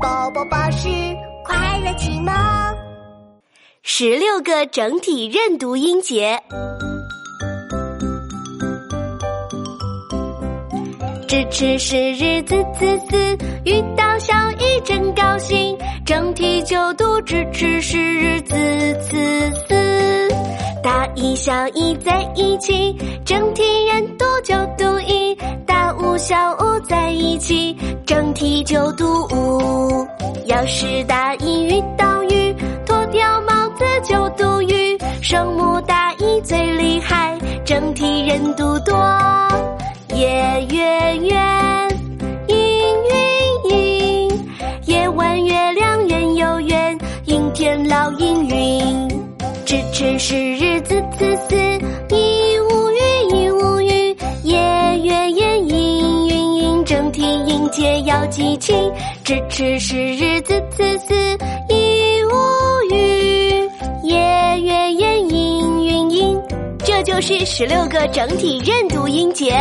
宝宝巴士快乐启蒙，十六个整体认读音节。支持是日子子子，遇到小一真高兴。整体就读支持是日子子子，大一小一在一起，整体认读就读一。大五小五在一起，整体就读五。要是大一遇到雨，脱掉帽子就读雨。声母大一最厉害，整体认读多。夜月圆，阴云阴，夜晚月亮圆又圆，阴天老阴云。支持是日子子子，阴，整体音节要记清。支持是日子子子，一无语，夜月夜阴云阴。这就是十六个整体认读音节。